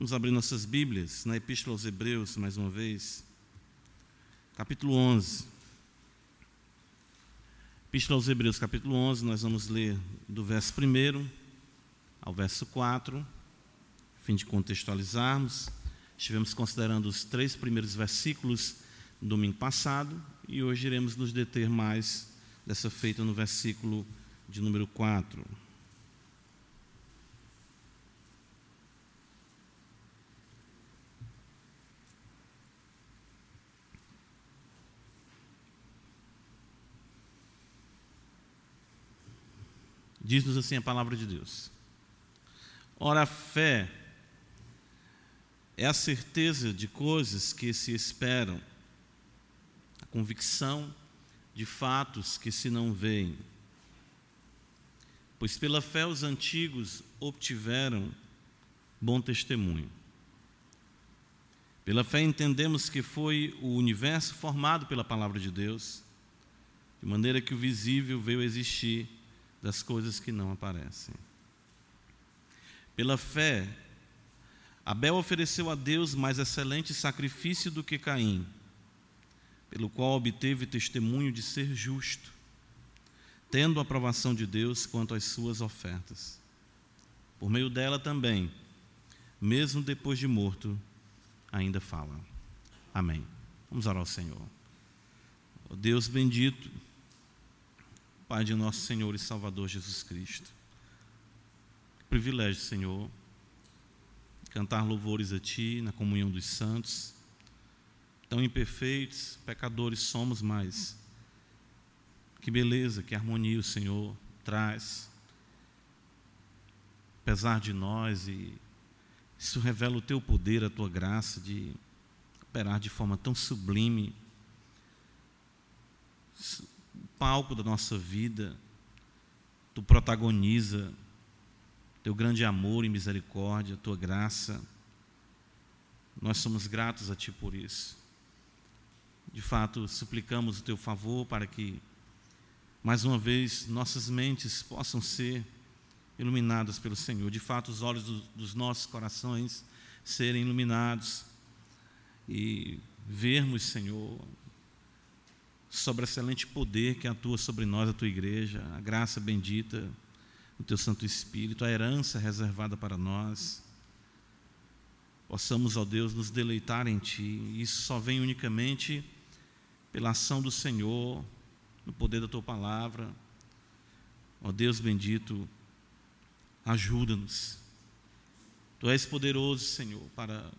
Vamos abrir nossas Bíblias na Epístola aos Hebreus, mais uma vez, capítulo 11. Epístola aos Hebreus, capítulo 11, nós vamos ler do verso 1 ao verso 4, a fim de contextualizarmos. Estivemos considerando os três primeiros versículos no domingo passado e hoje iremos nos deter mais dessa feita no versículo de número 4. Diz-nos assim a palavra de Deus. Ora, a fé é a certeza de coisas que se esperam, a convicção de fatos que se não veem. Pois pela fé os antigos obtiveram bom testemunho. Pela fé entendemos que foi o universo formado pela palavra de Deus, de maneira que o visível veio a existir das coisas que não aparecem. Pela fé, Abel ofereceu a Deus mais excelente sacrifício do que Caim, pelo qual obteve testemunho de ser justo, tendo a aprovação de Deus quanto às suas ofertas. Por meio dela também, mesmo depois de morto, ainda fala. Amém. Vamos orar ao Senhor. Oh Deus bendito, Pai de nosso Senhor e Salvador Jesus Cristo. Privilégio, Senhor, cantar louvores a Ti na comunhão dos santos. Tão imperfeitos, pecadores somos, mas que beleza, que harmonia o Senhor traz, apesar de nós, e isso revela o Teu poder, a Tua graça de operar de forma tão sublime palco da nossa vida, tu protagoniza teu grande amor e misericórdia, tua graça. Nós somos gratos a ti por isso. De fato, suplicamos o teu favor para que, mais uma vez, nossas mentes possam ser iluminadas pelo Senhor. De fato, os olhos do, dos nossos corações serem iluminados e vermos, Senhor, sobre o excelente poder que atua sobre nós, a tua igreja, a graça bendita do teu Santo Espírito, a herança reservada para nós. Possamos, ó Deus, nos deleitar em Ti. Isso só vem unicamente pela ação do Senhor, no poder da Tua palavra. Ó Deus bendito, ajuda-nos. Tu és poderoso, Senhor, para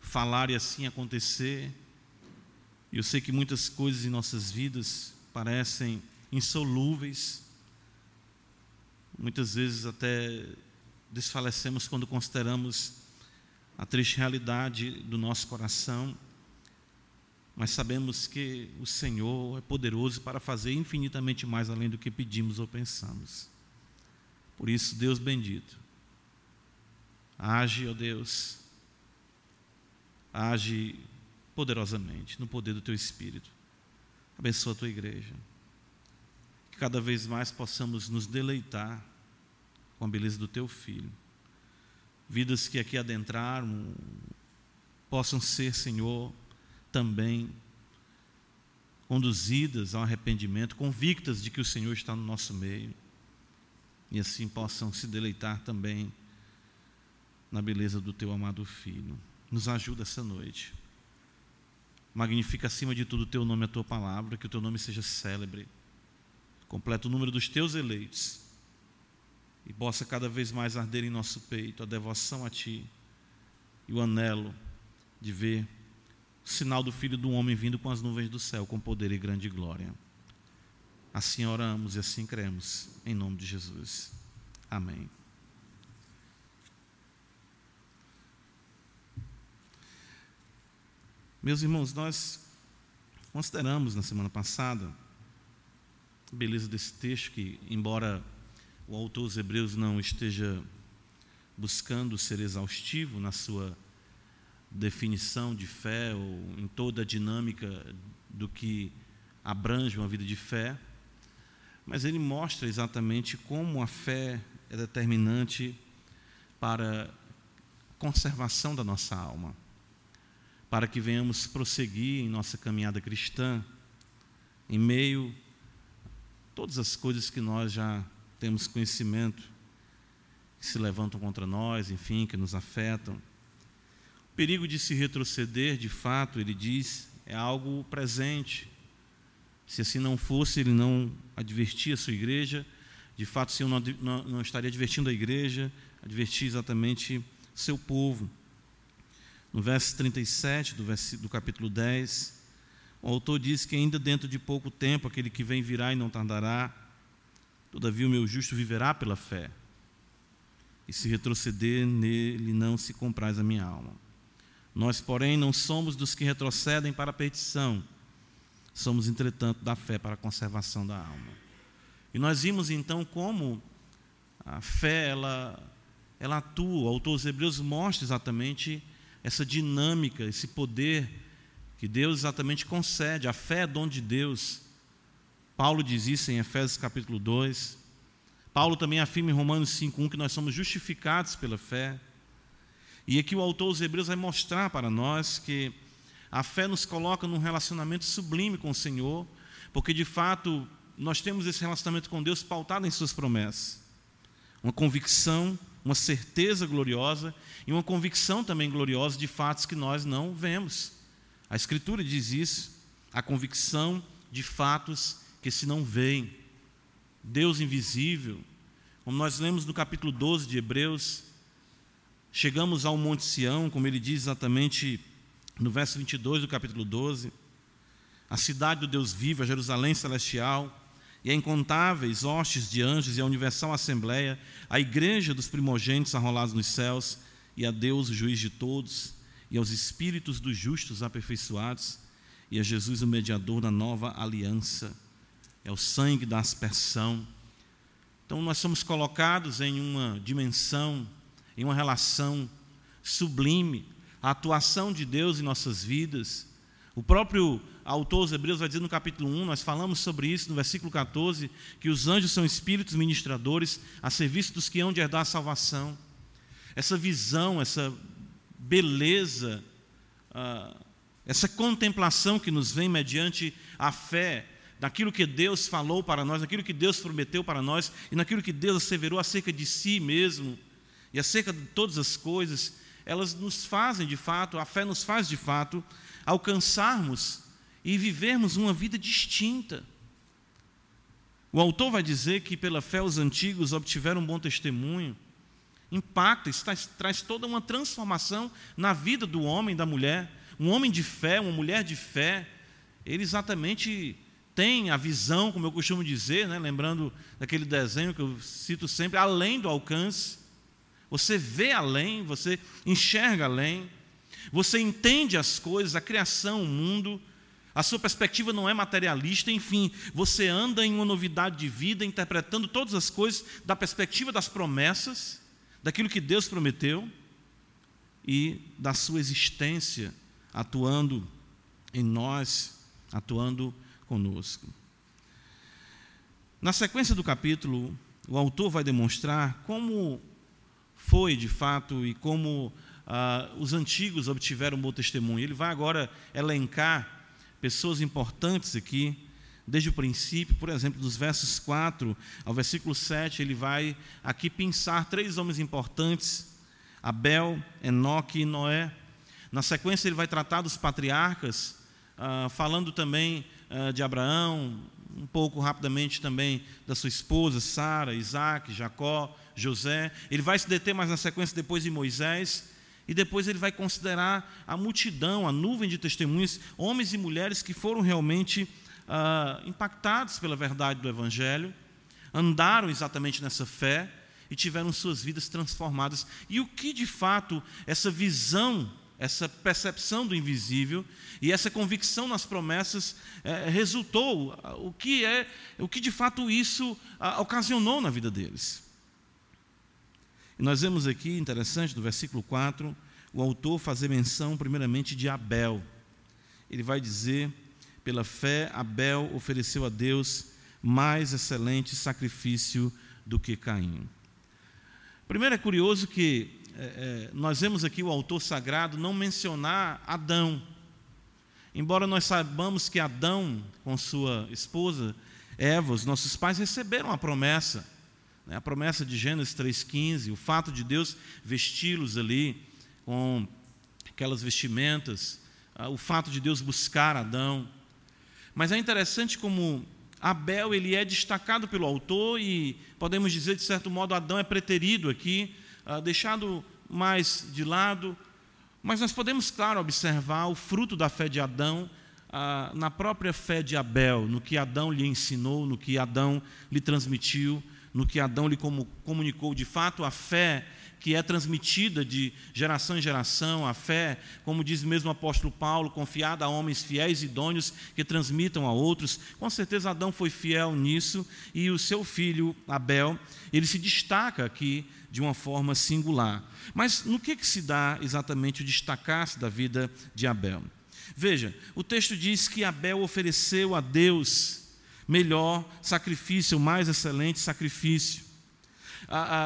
falar e assim acontecer e eu sei que muitas coisas em nossas vidas parecem insolúveis, muitas vezes até desfalecemos quando consideramos a triste realidade do nosso coração, mas sabemos que o Senhor é poderoso para fazer infinitamente mais além do que pedimos ou pensamos. Por isso, Deus bendito, age, ó Deus, age poderosamente no poder do teu Espírito. Abençoa a tua igreja. Que cada vez mais possamos nos deleitar com a beleza do teu filho. Vidas que aqui adentraram possam ser, Senhor, também conduzidas ao arrependimento, convictas de que o Senhor está no nosso meio. E assim possam se deleitar também na beleza do teu amado filho. Nos ajuda essa noite Magnifica acima de tudo o teu nome, a tua palavra, que o teu nome seja célebre. Completa o número dos teus eleitos e possa cada vez mais arder em nosso peito a devoção a ti e o anelo de ver o sinal do Filho do Homem vindo com as nuvens do céu com poder e grande glória. Assim oramos e assim cremos, em nome de Jesus. Amém. Meus irmãos, nós consideramos na semana passada a beleza desse texto que, embora o autor dos Hebreus não esteja buscando ser exaustivo na sua definição de fé ou em toda a dinâmica do que abrange uma vida de fé, mas ele mostra exatamente como a fé é determinante para conservação da nossa alma, para que venhamos prosseguir em nossa caminhada cristã, em meio a todas as coisas que nós já temos conhecimento, que se levantam contra nós, enfim, que nos afetam. O perigo de se retroceder, de fato, ele diz, é algo presente. Se assim não fosse, ele não advertia a sua igreja, de fato, o Senhor não, não, não estaria advertindo a igreja, advertir exatamente seu povo. No verso 37 do, vers... do capítulo 10, o autor diz que ainda dentro de pouco tempo aquele que vem virá e não tardará, todavia o meu justo viverá pela fé. E se retroceder nele não se compraz a minha alma. Nós, porém, não somos dos que retrocedem para a perdição, somos, entretanto, da fé para a conservação da alma. E nós vimos então como a fé ela, ela atua. O autor dos Hebreus mostra exatamente essa dinâmica, esse poder que Deus exatamente concede. A fé é dom de Deus. Paulo diz isso em Efésios capítulo 2. Paulo também afirma em Romanos 5:1 que nós somos justificados pela fé. E aqui o autor dos Hebreus vai mostrar para nós que a fé nos coloca num relacionamento sublime com o Senhor, porque de fato nós temos esse relacionamento com Deus pautado em Suas promessas. Uma convicção, uma certeza gloriosa e uma convicção também gloriosa de fatos que nós não vemos. A Escritura diz isso, a convicção de fatos que se não veem. Deus invisível, como nós lemos no capítulo 12 de Hebreus, chegamos ao Monte Sião, como ele diz exatamente no verso 22 do capítulo 12, a cidade do Deus vivo, a Jerusalém celestial, e a incontáveis hostes de anjos e a universal assembleia, a igreja dos primogênitos arrolados nos céus, e a Deus, o juiz de todos, e aos espíritos dos justos aperfeiçoados, e a Jesus, o mediador da nova aliança. É o sangue da aspersão. Então, nós somos colocados em uma dimensão, em uma relação sublime, a atuação de Deus em nossas vidas. O próprio autor dos Hebreus vai dizer no capítulo 1, nós falamos sobre isso no versículo 14, que os anjos são espíritos ministradores a serviço dos que hão de herdar a salvação. Essa visão, essa beleza, uh, essa contemplação que nos vem mediante a fé, daquilo que Deus falou para nós, daquilo que Deus prometeu para nós e naquilo que Deus asseverou acerca de si mesmo e acerca de todas as coisas, elas nos fazem de fato, a fé nos faz de fato alcançarmos e vivermos uma vida distinta. O autor vai dizer que pela fé os antigos obtiveram um bom testemunho, impacta, traz, traz toda uma transformação na vida do homem e da mulher. Um homem de fé, uma mulher de fé, ele exatamente tem a visão, como eu costumo dizer, né, lembrando daquele desenho que eu cito sempre, além do alcance. Você vê além, você enxerga além, você entende as coisas, a criação, o mundo, a sua perspectiva não é materialista, enfim, você anda em uma novidade de vida, interpretando todas as coisas da perspectiva das promessas, daquilo que Deus prometeu e da sua existência atuando em nós, atuando conosco. Na sequência do capítulo, o autor vai demonstrar como foi de fato e como ah, os antigos obtiveram um bom testemunho. Ele vai agora elencar pessoas importantes aqui, desde o princípio, por exemplo, dos versos 4 ao versículo 7, ele vai aqui pensar três homens importantes: Abel, Enoque e Noé. Na sequência, ele vai tratar dos patriarcas, ah, falando também ah, de Abraão, um pouco rapidamente também da sua esposa, Sara, Isaac, Jacó, José. Ele vai se deter mais na sequência depois de Moisés e depois ele vai considerar a multidão, a nuvem de testemunhas, homens e mulheres que foram realmente ah, impactados pela verdade do Evangelho, andaram exatamente nessa fé e tiveram suas vidas transformadas. E o que de fato essa visão, essa percepção do invisível e essa convicção nas promessas eh, resultou, o que é, o que de fato isso ah, ocasionou na vida deles. E nós vemos aqui, interessante, no versículo 4, o autor fazer menção primeiramente de Abel. Ele vai dizer: pela fé, Abel ofereceu a Deus mais excelente sacrifício do que Caim. Primeiro é curioso que é, é, nós vemos aqui o autor sagrado não mencionar Adão. Embora nós saibamos que Adão, com sua esposa Eva, os nossos pais receberam a promessa, a promessa de Gênesis 3,15, o fato de Deus vesti-los ali com aquelas vestimentas, ah, o fato de Deus buscar Adão. Mas é interessante como Abel ele é destacado pelo autor e podemos dizer de certo modo Adão é preterido aqui, ah, deixado mais de lado. Mas nós podemos, claro, observar o fruto da fé de Adão ah, na própria fé de Abel, no que Adão lhe ensinou, no que Adão lhe transmitiu, no que Adão lhe comunicou. De fato, a fé que é transmitida de geração em geração, a fé, como diz mesmo o apóstolo Paulo, confiada a homens fiéis e idôneos que transmitam a outros. Com certeza Adão foi fiel nisso e o seu filho Abel, ele se destaca aqui de uma forma singular. Mas no que, que se dá exatamente o destacar-se da vida de Abel? Veja, o texto diz que Abel ofereceu a Deus melhor sacrifício, o mais excelente sacrifício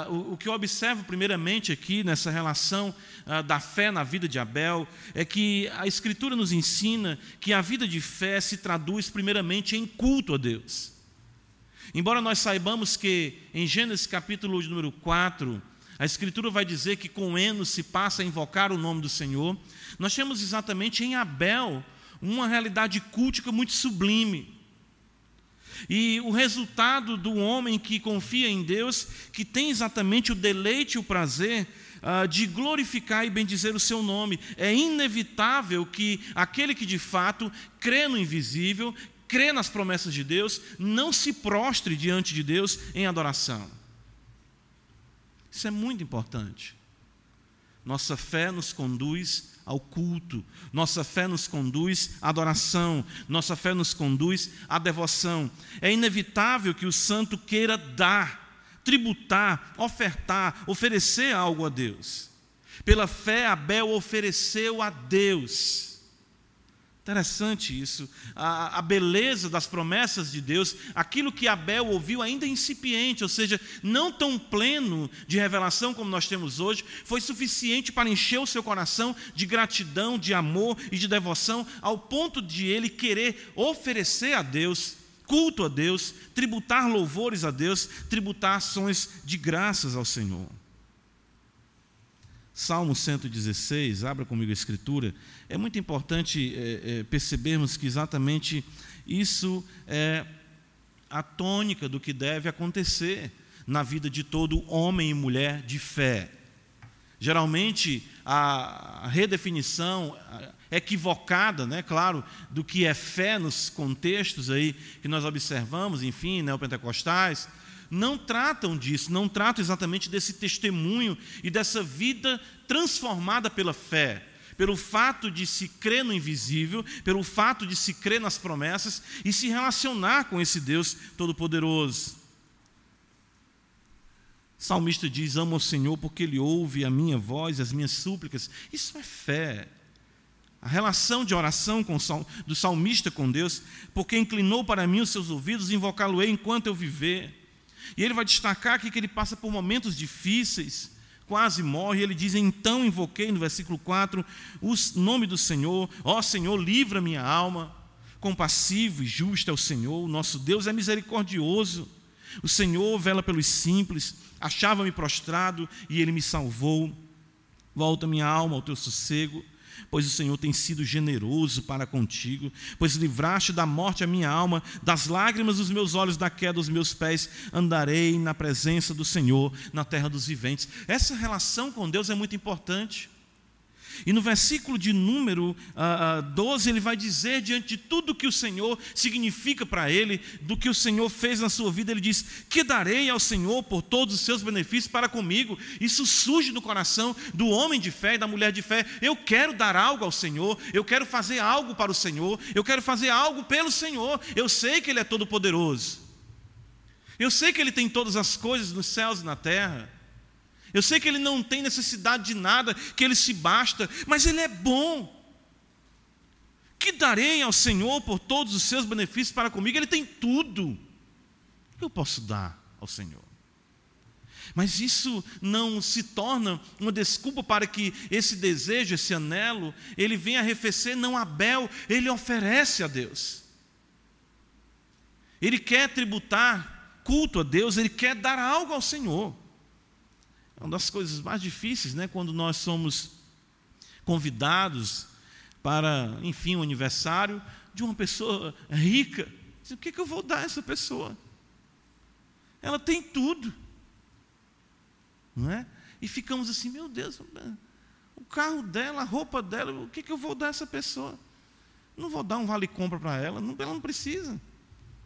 o, o, que eu observo primeiramente aqui nessa relação da fé na vida de Abel é que a Escritura nos ensina que a vida de fé se traduz primeiramente em culto a Deus. Embora nós saibamos que em Gênesis capítulo de número 4, a Escritura vai dizer que com Enos se passa a invocar o nome do Senhor, nós temos exatamente em Abel uma realidade cultica muito sublime. E o resultado do homem que confia em Deus, que tem exatamente o deleite e o prazer uh, de glorificar e bendizer o seu nome, é inevitável que aquele que de fato crê no invisível, crê nas promessas de Deus, não se prostre diante de Deus em adoração. Isso é muito importante. Nossa fé nos conduz ao culto, nossa fé nos conduz à adoração, nossa fé nos conduz à devoção. É inevitável que o santo queira dar, tributar, ofertar, oferecer algo a Deus. Pela fé, Abel ofereceu a Deus Interessante isso, a, a, beleza das promessas de Deus, aquilo que Abel ouviu ainda incipiente, ou seja, não tão pleno de revelação como nós temos hoje, foi suficiente para encher o seu coração de gratidão, de amor e de devoção, ao ponto de ele querer oferecer a Deus, culto a Deus, tributar louvores a Deus, tributar ações de graças ao Senhor. Salmo 116, abra comigo a escritura, é muito importante é, é, percebermos que exatamente isso é a tônica do que deve acontecer na vida de todo homem e mulher de fé. Geralmente, a redefinição equivocada, né, claro, do que é fé nos contextos aí que nós observamos, enfim, neopentecostais, não tratam disso, não tratam exatamente desse testemunho e dessa vida transformada pela fé, pelo fato de se crer no invisível, pelo fato de se crer nas promessas e se relacionar com esse Deus Todo-Poderoso. Salmista diz: Amo ao Senhor porque Ele ouve a minha voz, as minhas súplicas. Isso é fé. A relação de oração com, do salmista com Deus, porque inclinou para mim os seus ouvidos, invocá-lo-ei enquanto eu viver. E ele vai destacar aqui que ele passa por momentos difíceis, quase morre. Ele diz: Então invoquei, no versículo 4, o nome do Senhor, ó Senhor, livra minha alma. Compassivo e justo é o Senhor, o nosso Deus é misericordioso. O Senhor vela pelos simples, achava-me prostrado e ele me salvou. Volta minha alma ao teu sossego pois o Senhor tem sido generoso para contigo, pois livraste da morte a minha alma, das lágrimas dos meus olhos, da queda dos meus pés, andarei na presença do Senhor, na terra dos viventes. Essa relação com Deus é muito importante. E no versículo de número uh, uh, 12, ele vai dizer, diante de tudo que o Senhor significa para ele, do que o Senhor fez na sua vida, ele diz: Que darei ao Senhor por todos os seus benefícios para comigo. Isso surge no coração do homem de fé e da mulher de fé. Eu quero dar algo ao Senhor, eu quero fazer algo para o Senhor, eu quero fazer algo pelo Senhor. Eu sei que Ele é todo-poderoso, eu sei que Ele tem todas as coisas nos céus e na terra. Eu sei que ele não tem necessidade de nada, que ele se basta, mas ele é bom. Que darei ao Senhor por todos os seus benefícios para comigo? Ele tem tudo. O que eu posso dar ao Senhor? Mas isso não se torna uma desculpa para que esse desejo, esse anelo, ele venha arrefecer, não Abel, ele oferece a Deus. Ele quer tributar culto a Deus, ele quer dar algo ao Senhor. É uma das coisas mais difíceis, né, quando nós somos convidados para, enfim, o um aniversário de uma pessoa rica. O que, que eu vou dar a essa pessoa? Ela tem tudo não é? E ficamos assim, meu Deus, o carro dela, a roupa dela, o que, que eu vou dar a essa pessoa? Não vou dar um vale-compra para ela, não, ela não precisa.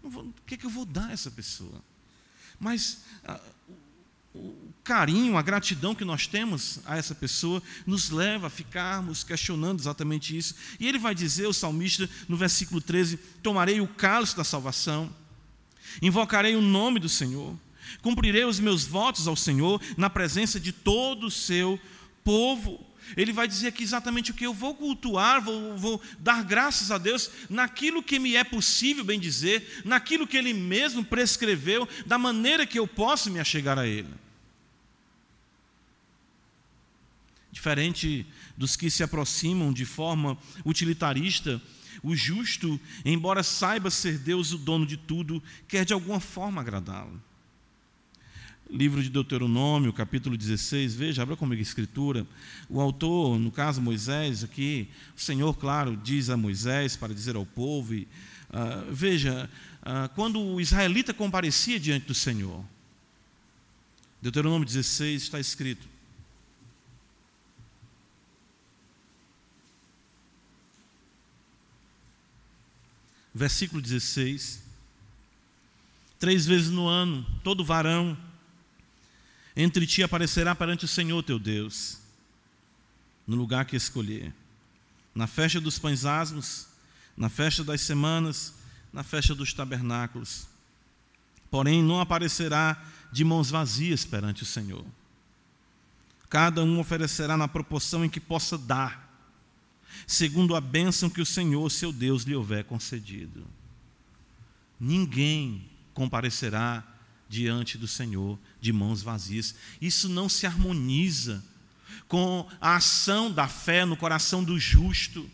Não vou, o que, que eu vou dar a essa pessoa? Mas a, o carinho, a gratidão que nós temos a essa pessoa nos leva a ficarmos questionando exatamente isso. E ele vai dizer, o salmista, no versículo 13: Tomarei o cálice da salvação, invocarei o nome do Senhor Cumprirei os meus votos ao Senhor na presença de todo o seu povo. Ele vai dizer aqui exatamente o que eu vou cultuar, vou, vou, dar graças a Deus naquilo que me é possível bem dizer, naquilo que Ele mesmo prescreveu, da maneira que eu posso me achegar a Ele. Diferente dos que se aproximam de forma utilitarista, o justo, embora saiba ser Deus o dono de tudo, quer de alguma forma agradá-lo livro de Deuteronômio, capítulo 16, veja, abra comigo a escritura. O autor, no caso Moisés, aqui, o Senhor, claro, diz a Moisés para dizer ao povo, e, uh, veja, uh, quando o israelita comparecia diante do Senhor, Deuteronômio 16 está escrito: versículo 16. Três vezes no ano, todo varão entre ti aparecerá perante o Senhor teu Deus, no lugar que escolher, na festa dos pães asmos, na festa das semanas, na festa dos tabernáculos. Porém, não aparecerá de mãos vazias perante o Senhor. Cada um oferecerá na proporção em que possa dar, segundo a bênção que o Senhor, seu Deus, lhe houver concedido. Ninguém comparecerá diante do Senhor de mãos vazias. Isso não se harmoniza com a ação da fé no coração do justo,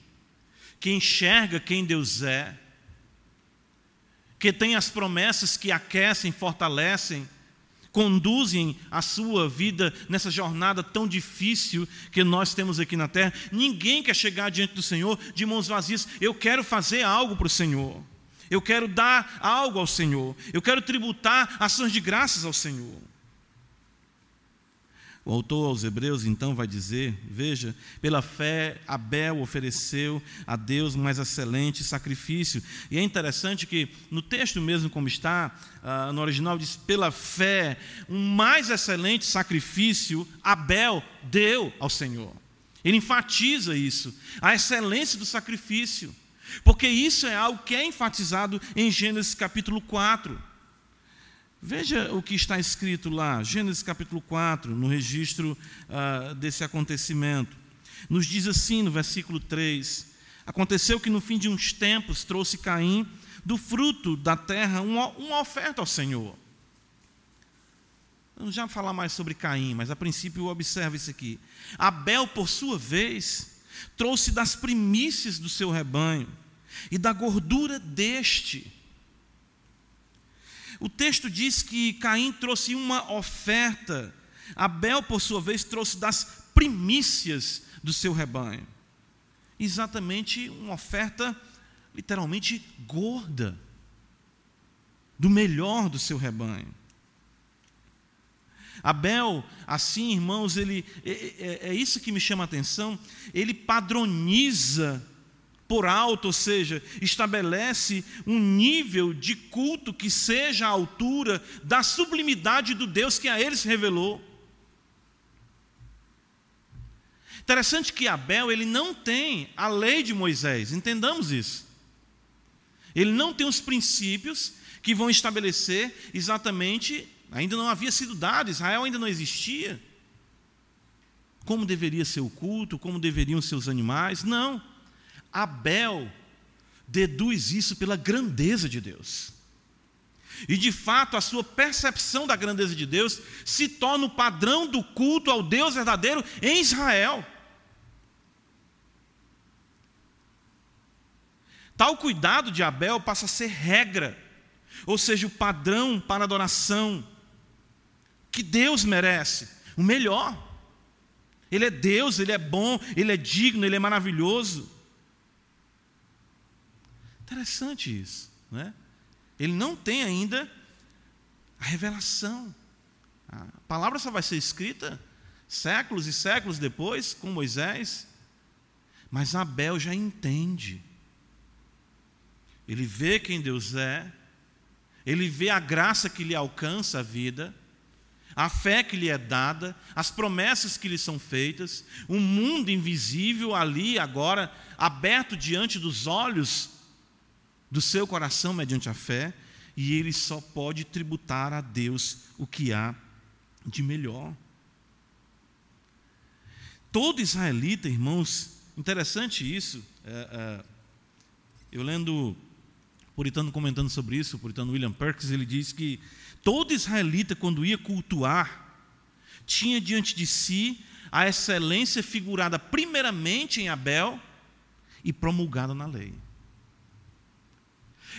que enxerga quem Deus é, que tem as promessas que aquecem, fortalecem, conduzem a sua vida nessa jornada tão difícil que nós temos aqui na terra. Ninguém quer chegar diante do Senhor de mãos vazias. Eu quero fazer algo para o Senhor. Eu quero dar algo ao Senhor. Eu quero tributar ações de graças ao Senhor. O autor aos Hebreus então vai dizer: Veja, pela fé Abel ofereceu a Deus mais excelente sacrifício. E é interessante que no texto mesmo, como está, uh, no original, diz: Pela fé, um mais excelente sacrifício Abel deu ao Senhor. Ele enfatiza isso, a excelência do sacrifício. Porque isso é algo que é enfatizado em Gênesis capítulo 4. Veja o que está escrito lá, Gênesis capítulo 4, no registro uh, desse acontecimento. Nos diz assim no versículo 3: Aconteceu que no fim de uns tempos trouxe Caim do fruto da terra uma, uma oferta ao Senhor. Vamos já falar mais sobre Caim, mas a princípio observe isso aqui. Abel, por sua vez, trouxe das primícias do seu rebanho e da gordura deste. O texto diz que Caim trouxe uma oferta, Abel, por sua vez, trouxe das primícias do seu rebanho. Exatamente uma oferta literalmente gorda, do melhor do seu rebanho. Abel, assim, irmãos, ele é, é, é isso que me chama a atenção, ele padroniza por alto, ou seja, estabelece um nível de culto que seja à altura da sublimidade do Deus que a eles revelou. Interessante que Abel, ele não tem a lei de Moisés, entendamos isso. Ele não tem os princípios que vão estabelecer exatamente, ainda não havia sido dado, Israel ainda não existia. Como deveria ser o culto, como deveriam ser os animais, não. Abel deduz isso pela grandeza de Deus. E de fato, a sua percepção da grandeza de Deus se torna o padrão do culto ao Deus verdadeiro em Israel. Tal cuidado de Abel passa a ser regra, ou seja, o padrão para adoração que Deus merece, o melhor. Ele é Deus, ele é bom, ele é digno, ele é maravilhoso. Interessante isso, né? Ele não tem ainda a revelação. A palavra só vai ser escrita séculos e séculos depois, com Moisés. Mas Abel já entende. Ele vê quem Deus é, ele vê a graça que lhe alcança a vida, a fé que lhe é dada, as promessas que lhe são feitas, um mundo invisível ali, agora, aberto diante dos olhos do seu coração mediante a fé, e ele só pode tributar a Deus o que há de melhor. Todo israelita, irmãos, interessante isso. É, é, eu lendo Puritano comentando sobre isso, o Puritano William Perkins, ele diz que todo israelita, quando ia cultuar, tinha diante de si a excelência figurada primeiramente em Abel e promulgada na lei.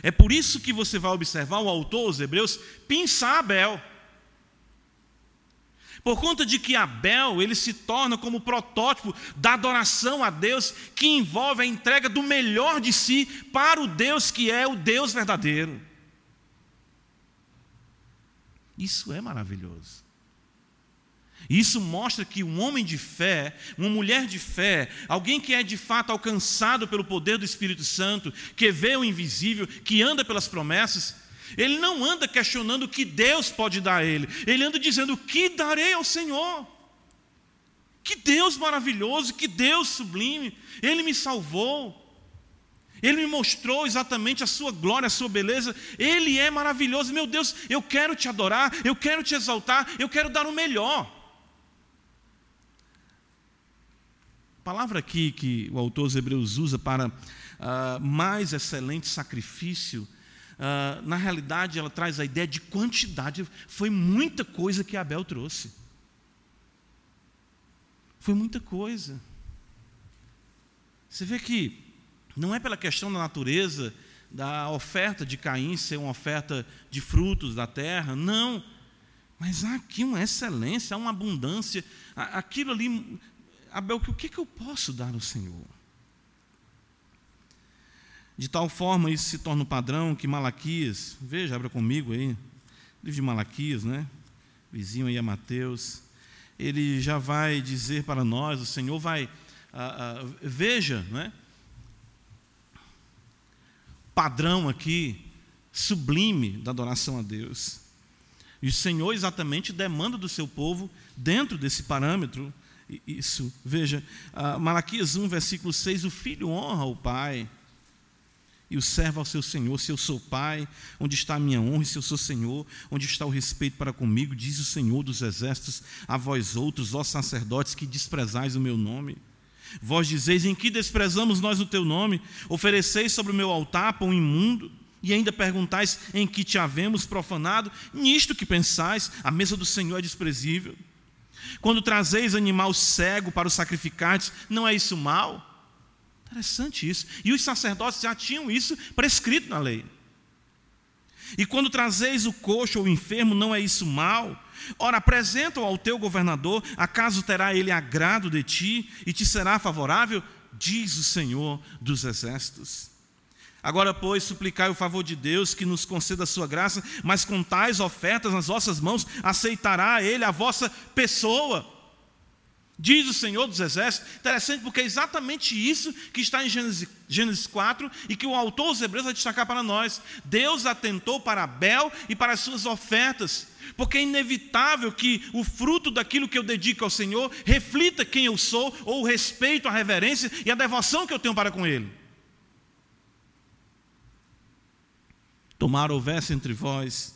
É por isso que você vai observar o autor, os hebreus, pensar Abel. Por conta de que Abel, ele se torna como protótipo da adoração a Deus, que envolve a entrega do melhor de si para o Deus que é o Deus verdadeiro. Isso é maravilhoso. Isso mostra que um homem de fé, uma mulher de fé, alguém que é de fato alcançado pelo poder do Espírito Santo, que vê o invisível, que anda pelas promessas, ele não anda questionando o que Deus pode dar a ele, ele anda dizendo: O que darei ao Senhor? Que Deus maravilhoso, que Deus sublime, Ele me salvou. Ele me mostrou exatamente a sua glória, a sua beleza. Ele é maravilhoso. Meu Deus, eu quero te adorar, eu quero te exaltar, eu quero dar o melhor. palavra aqui que o autor dos Hebreus usa para uh, mais excelente sacrifício, uh, na realidade ela traz a ideia de quantidade. Foi muita coisa que Abel trouxe. Foi muita coisa. Você vê que não é pela questão da natureza da oferta de Caim ser uma oferta de frutos da terra, não. Mas há aqui uma excelência, há uma abundância. Aquilo ali Abel, o que, que eu posso dar ao Senhor? De tal forma, isso se torna um padrão que Malaquias, veja, abra comigo aí, livro de Malaquias, né? Vizinho aí a Mateus, ele já vai dizer para nós, o Senhor vai, ah, ah, veja, né? Padrão aqui, sublime da adoração a Deus. E o Senhor exatamente demanda do seu povo, dentro desse parâmetro, isso. Veja, uh, Malaquias 1, versículo 6: O filho honra o pai e o servo ao seu senhor. Se eu sou pai, onde está a minha honra? E se eu sou senhor, onde está o respeito para comigo? Diz o Senhor dos exércitos a vós outros, ó sacerdotes, que desprezais o meu nome. Vós dizeis: Em que desprezamos nós o teu nome? Ofereceis sobre o meu altar pão imundo? E ainda perguntais em que te havemos profanado? Nisto que pensais, a mesa do Senhor é desprezível. Quando trazeis animal cego para o sacrificardes, não é isso mal? Interessante isso. E os sacerdotes já tinham isso prescrito na lei. E quando trazeis o coxo ou o enfermo, não é isso mal? Ora, apresenta-o ao teu governador, acaso terá ele agrado de ti e te será favorável? Diz o Senhor dos exércitos. Agora, pois, suplicai o favor de Deus que nos conceda a sua graça, mas com tais ofertas nas vossas mãos, aceitará Ele a vossa pessoa. Diz o Senhor dos Exércitos. Interessante, porque é exatamente isso que está em Gênesis, Gênesis 4 e que o autor dos Hebreus vai destacar para nós. Deus atentou para Abel e para as suas ofertas, porque é inevitável que o fruto daquilo que eu dedico ao Senhor reflita quem eu sou, ou o respeito, a reverência e a devoção que eu tenho para com Ele. Tomara houvesse entre vós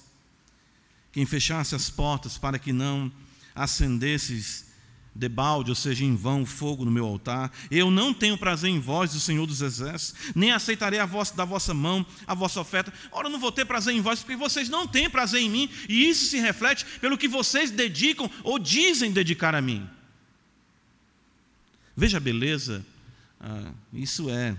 quem fechasse as portas para que não acendesses debalde, ou seja, em vão, fogo no meu altar. Eu não tenho prazer em vós, do Senhor dos Exércitos, nem aceitarei a vossa, da vossa mão a vossa oferta. Ora, eu não vou ter prazer em vós, porque vocês não têm prazer em mim, e isso se reflete pelo que vocês dedicam ou dizem dedicar a mim. Veja a beleza, ah, isso é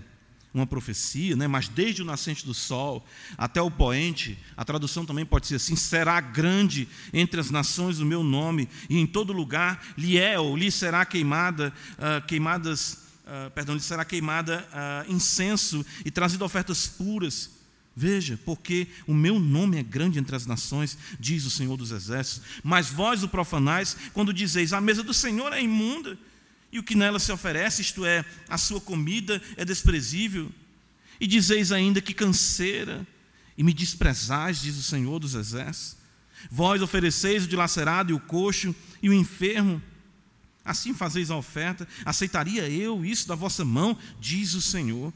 uma profecia, né? mas desde o nascente do sol até o poente, a tradução também pode ser assim: será grande entre as nações o meu nome, e em todo lugar lhe é ou lhe será queimada, uh, queimadas, uh, perdão, lhe será queimada uh, incenso e trazido ofertas puras. Veja, porque o meu nome é grande entre as nações, diz o Senhor dos Exércitos. Mas vós o profanais, quando dizeis: a mesa do Senhor é imunda e o que nela se oferece, isto é, a sua comida, é desprezível. E dizeis ainda que canseira, e me desprezais, diz o Senhor dos Exércitos. Vós ofereceis o dilacerado e o coxo e o enfermo. Assim fazeis a oferta. Aceitaria eu isso da vossa mão, diz o Senhor.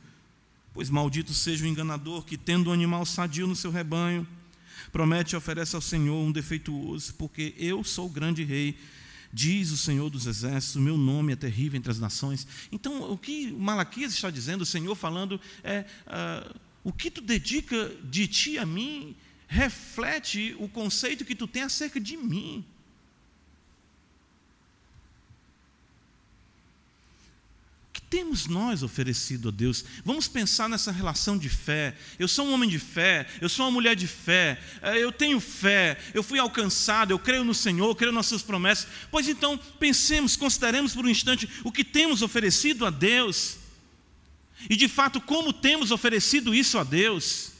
Pois maldito seja o enganador que, tendo um animal sadio no seu rebanho, promete e oferece ao Senhor um defeituoso, porque eu sou o grande rei Diz o Senhor dos Exércitos: meu nome é terrível entre as nações. Então, o que Malaquias está dizendo, o Senhor falando, é: uh, o que tu dedica de ti a mim reflete o conceito que tu tem acerca de mim. Temos nós oferecido a Deus? Vamos pensar nessa relação de fé. Eu sou um homem de fé, eu sou uma mulher de fé, eh, eu tenho fé, eu fui alcançado, eu creio no Senhor, eu creio nas suas promessas. Pois então, pensemos, consideremos por um instante o que temos oferecido a Deus. E de fato, como temos oferecido isso a Deus?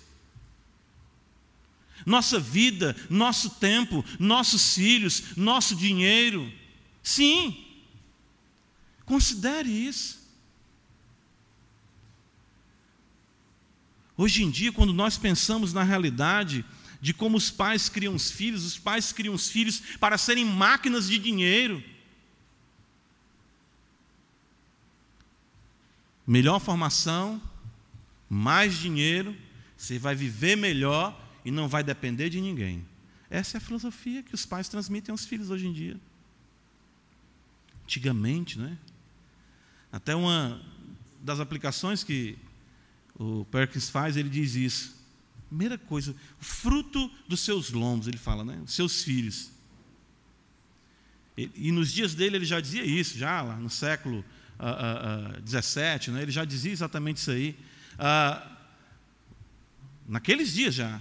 Nossa vida, nosso tempo, nossos filhos, nosso dinheiro. Sim, considere isso. Hoje em dia, quando nós pensamos na realidade de como os pais criam os filhos, os pais criam os filhos para serem máquinas de dinheiro. Melhor formação, mais dinheiro, você vai viver melhor e não vai depender de ninguém. Essa é a filosofia que os pais transmitem aos filhos hoje em dia. Antigamente, né? Até uma das aplicações que o Perkins faz, ele diz isso. Primeira coisa, o fruto dos seus lombos, ele fala, né? Os seus filhos. E, nos dias dele ele já dizia isso, já lá no século uh, uh, uh, 17, né? ele já dizia exatamente isso aí. Ah, naqueles dias já.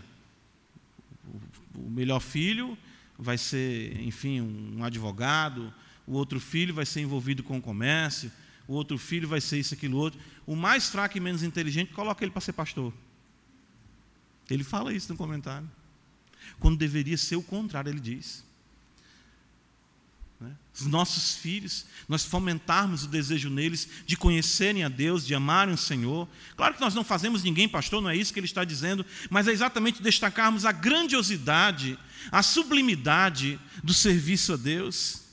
O melhor filho vai ser, enfim, um advogado, o outro filho vai ser envolvido com o comércio, o outro filho vai ser isso, aquilo, outro. O mais fraco e menos inteligente, coloca ele para ser pastor. Ele fala isso no comentário. Quando deveria ser o contrário, ele diz. Né? Os nossos filhos, nós fomentarmos o desejo neles de conhecerem a Deus, de amarem o Senhor. Claro que nós não fazemos ninguém pastor, não é isso que ele está dizendo, mas é exatamente destacarmos a grandiosidade, a sublimidade do serviço a Deus.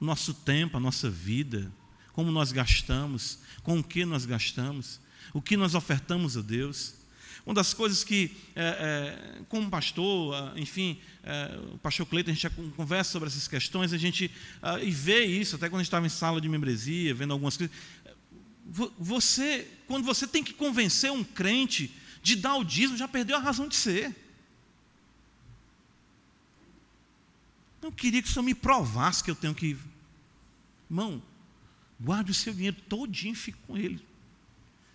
Nosso tempo, a nossa vida, como nós gastamos, com o que nós gastamos, o que nós ofertamos a Deus. Uma das coisas que, é, é, como pastor, enfim, é, o pastor Cleiton, a gente conversa sobre essas questões, a gente ah, e vê isso, até quando a gente estava em sala de membresia, vendo algumas coisas. Você, quando você tem que convencer um crente de dar o dízimo, já perdeu a razão de ser. Não queria que o Senhor me provasse que eu tenho que Irmão, guarde o seu dinheiro todinho e fique com ele.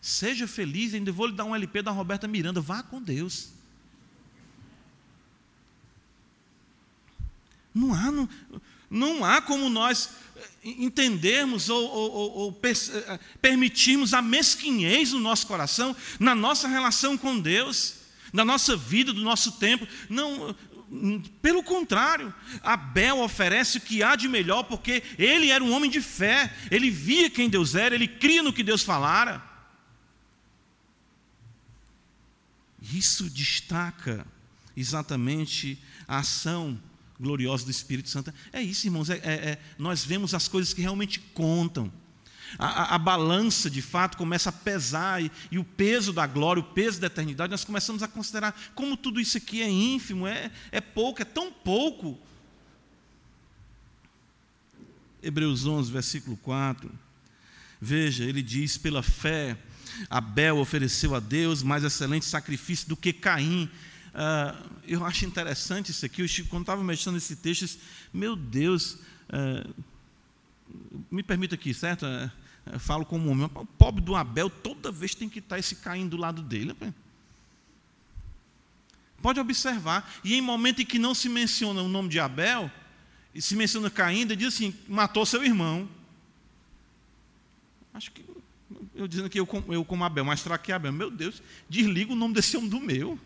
Seja feliz, ainda vou lhe dar um LP da Roberta Miranda, vá com Deus. Não há, não, não há como nós eh, entendermos ou, ou, ou, ou eh, permitirmos a mesquinhez no nosso coração, na nossa relação com Deus, na nossa vida, do nosso tempo. Não, pelo contrário, Abel oferece o que há de melhor, porque ele era um homem de fé, ele via quem Deus era, ele cria no que Deus falara. Isso destaca exatamente a ação gloriosa do Espírito Santo. É isso, irmãos, é, é, é, nós vemos as coisas que realmente contam. A, a, a balança, de fato, começa a pesar, e, e, o peso da glória, o peso da eternidade, nós começamos a considerar como tudo isso aqui é ínfimo, é, é pouco, é tão pouco. Hebreus 11, versículo 4. Veja, ele diz: pela fé, Abel ofereceu a Deus mais excelente sacrifício do que Caim. Uh, eu acho interessante isso aqui. Eu, quando estava mexendo nesse texto, meu Deus. Uh, me permita aqui, certo? Eu falo como homem, o pobre do Abel toda vez tem que estar esse Caim do lado dele. Pode observar. E em momento em que não se menciona o nome de Abel, e se menciona Caim, ele diz assim: matou seu irmão. Acho que eu dizendo que eu, eu como Abel, mas será que é Abel? Meu Deus, desliga o nome desse homem do meu.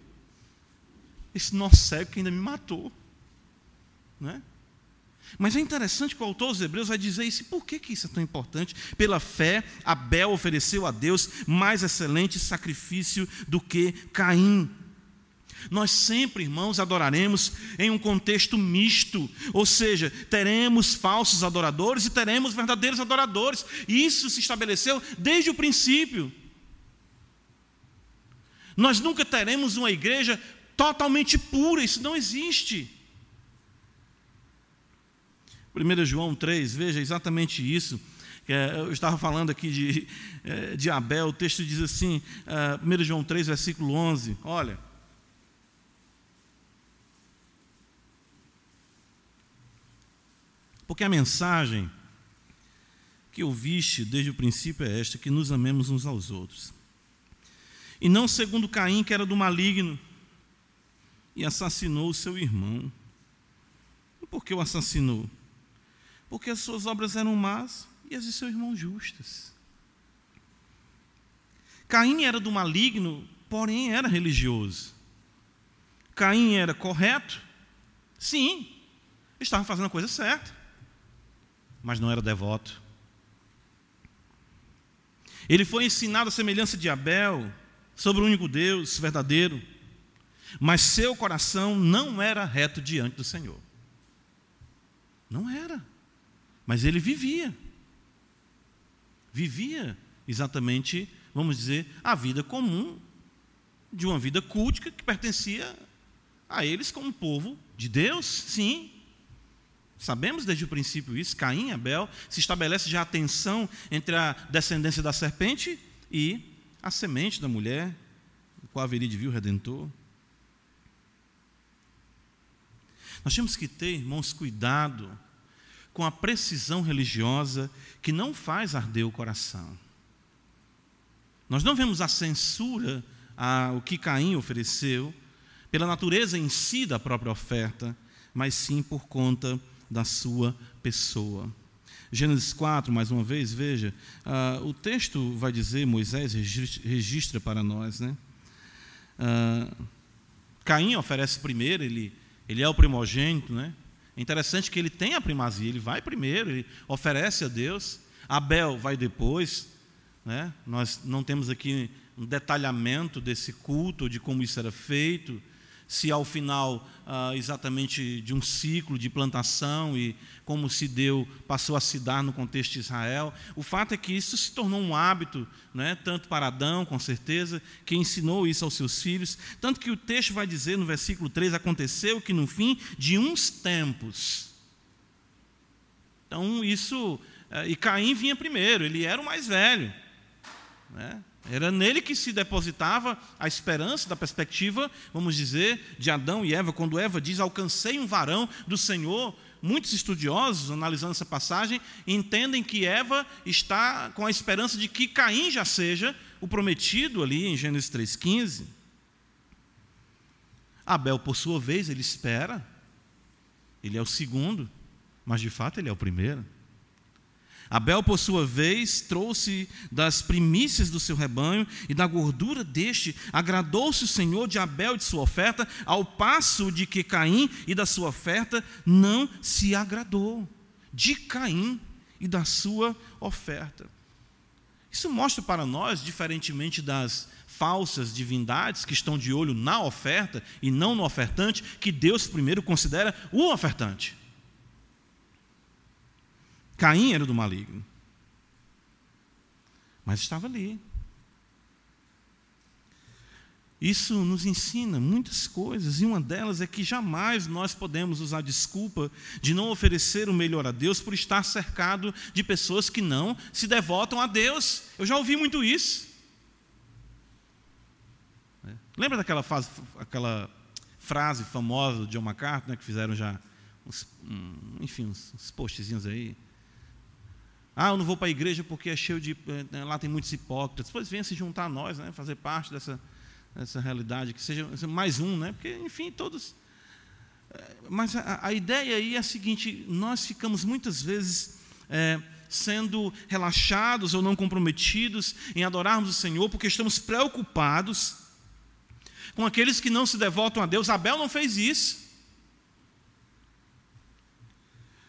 Esse nosso cego que ainda me matou. Né? Mas é interessante que o autor dos Hebreus vai dizer isso. Por que, que isso é tão importante? Pela fé, Abel ofereceu a Deus mais excelente sacrifício do que Caim. Nós sempre, irmãos, adoraremos em um contexto misto, ou seja, teremos falsos adoradores e teremos verdadeiros adoradores. Isso se estabeleceu desde o princípio. Nós nunca teremos uma igreja totalmente pura, isso não existe. 1 João 3, veja exatamente isso. É, eu estava falando aqui de, é, de Abel, o texto diz assim, 1 é, João 3, versículo 11: olha. Porque a mensagem que ouviste desde o princípio é esta: que nos amemos uns aos outros. E não segundo Caim, que era do maligno, e assassinou o seu irmão. E por que o assassinou? Porque as suas obras eram más e as de seu irmão justas. Caim era do maligno, porém era religioso. Caim era correto? Sim, estava fazendo a coisa certa, mas não era devoto. Ele foi ensinado a semelhança de Abel, sobre o único Deus verdadeiro, mas seu coração não era reto diante do Senhor. Não era. Mas ele vivia. Vivia exatamente, vamos dizer, a vida comum de uma vida cultica que pertencia a eles como povo de Deus, sim. Sabemos desde o princípio isso, Caim e Abel, se estabelece já a tensão entre a descendência da serpente e a semente da mulher, o qual haveria de vir o Redentor. Nós temos que ter, irmãos, cuidado com a precisão religiosa que não faz arder o coração. Nós não vemos a censura ao que Caim ofereceu pela natureza em si da própria oferta, mas sim por conta da sua pessoa. Gênesis 4, mais uma vez, veja, uh, o texto vai dizer, Moisés registra para nós, né? Uh, Caim oferece primeiro, ele, ele é o primogênito, né? É interessante que ele tem a primazia, ele vai primeiro, ele oferece a Deus. Abel vai depois. Né? Nós não temos aqui um detalhamento desse culto, de como isso era feito se ao final ah, exatamente de um ciclo de plantação e como se deu, passou a se dar no contexto de Israel. O fato é que isso se tornou um hábito, né, tanto para Adão, com certeza, que ensinou isso aos seus filhos, tanto que o texto vai dizer no versículo 3: aconteceu que no fim de uns tempos. Então, isso. Eh, e Caim vinha primeiro, ele era o mais velho. Né? Era nele que se depositava a esperança da perspectiva, vamos dizer, de Adão e Eva. Quando Eva diz: Alcancei um varão do Senhor. Muitos estudiosos, analisando essa passagem, entendem que Eva está com a esperança de que Caim já seja o prometido ali em Gênesis 3,15. Abel, por sua vez, ele espera, ele é o segundo, mas de fato ele é o primeiro. Abel, por sua vez, trouxe das primícias do seu rebanho e da gordura deste, agradou-se o Senhor de Abel e de sua oferta, ao passo de que Caim e da sua oferta não se agradou. De Caim e da sua oferta. Isso mostra para nós, diferentemente das falsas divindades que estão de olho na oferta e não no ofertante, que Deus primeiro considera o ofertante. Caim era do maligno. Mas estava ali. Isso nos ensina muitas coisas, e uma delas é que jamais nós podemos usar desculpa de não oferecer o melhor a Deus por estar cercado de pessoas que não se devotam a Deus. Eu já ouvi muito isso. É. Lembra daquela fase, aquela frase famosa do John MacArthur, né, que fizeram já, uns, enfim, uns, uns postzinhos aí? Ah, eu não vou para a igreja porque é cheio de. Eh, lá tem muitos hipócritas. Depois venha se juntar a nós, né, fazer parte dessa essa realidade, que seja mais um, né? Porque, enfim, todos. É, mas a, a ideia aí é a seguinte: nós ficamos muitas vezes é, sendo relaxados ou não comprometidos em adorarmos o Senhor, porque estamos preocupados com aqueles que não se devotam a Deus. Abel não fez isso.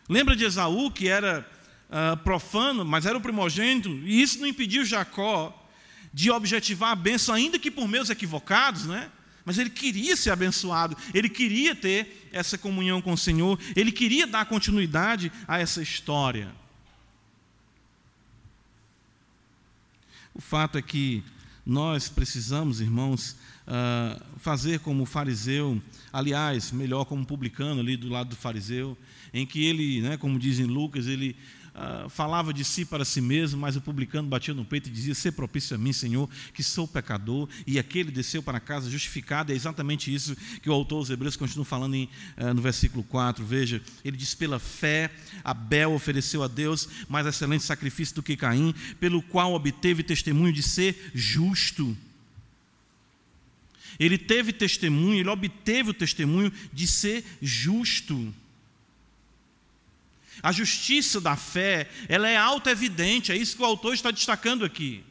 Lembra de Esaú, que era uh, profano, mas era o primogênito, e isso não impediu Jacó de objetivar a bênção, ainda que por meios equivocados, né? Mas ele queria ser abençoado, ele queria ter essa comunhão com o Senhor, ele queria dar continuidade a essa história. O fato é que nós precisamos, irmãos, uh, fazer como o fariseu, aliás, melhor como publicano ali do lado do fariseu, em que ele, né, como dizem Lucas, ele ah, falava de si para si mesmo, mas o publicano batia no peito e dizia: Ser propício a mim, Senhor, que sou pecador. E aquele desceu para casa justificado. É exatamente isso que o autor dos Hebreus continua falando em, uh, no versículo 4. Veja, ele diz: Pela fé, Abel ofereceu a Deus mais excelente sacrifício do que Caim, pelo qual obteve testemunho de ser justo. Ele teve testemunho, ele obteve o testemunho de ser justo. A justiça da fé, ela é auto-evidente, é isso que o autor está destacando aqui.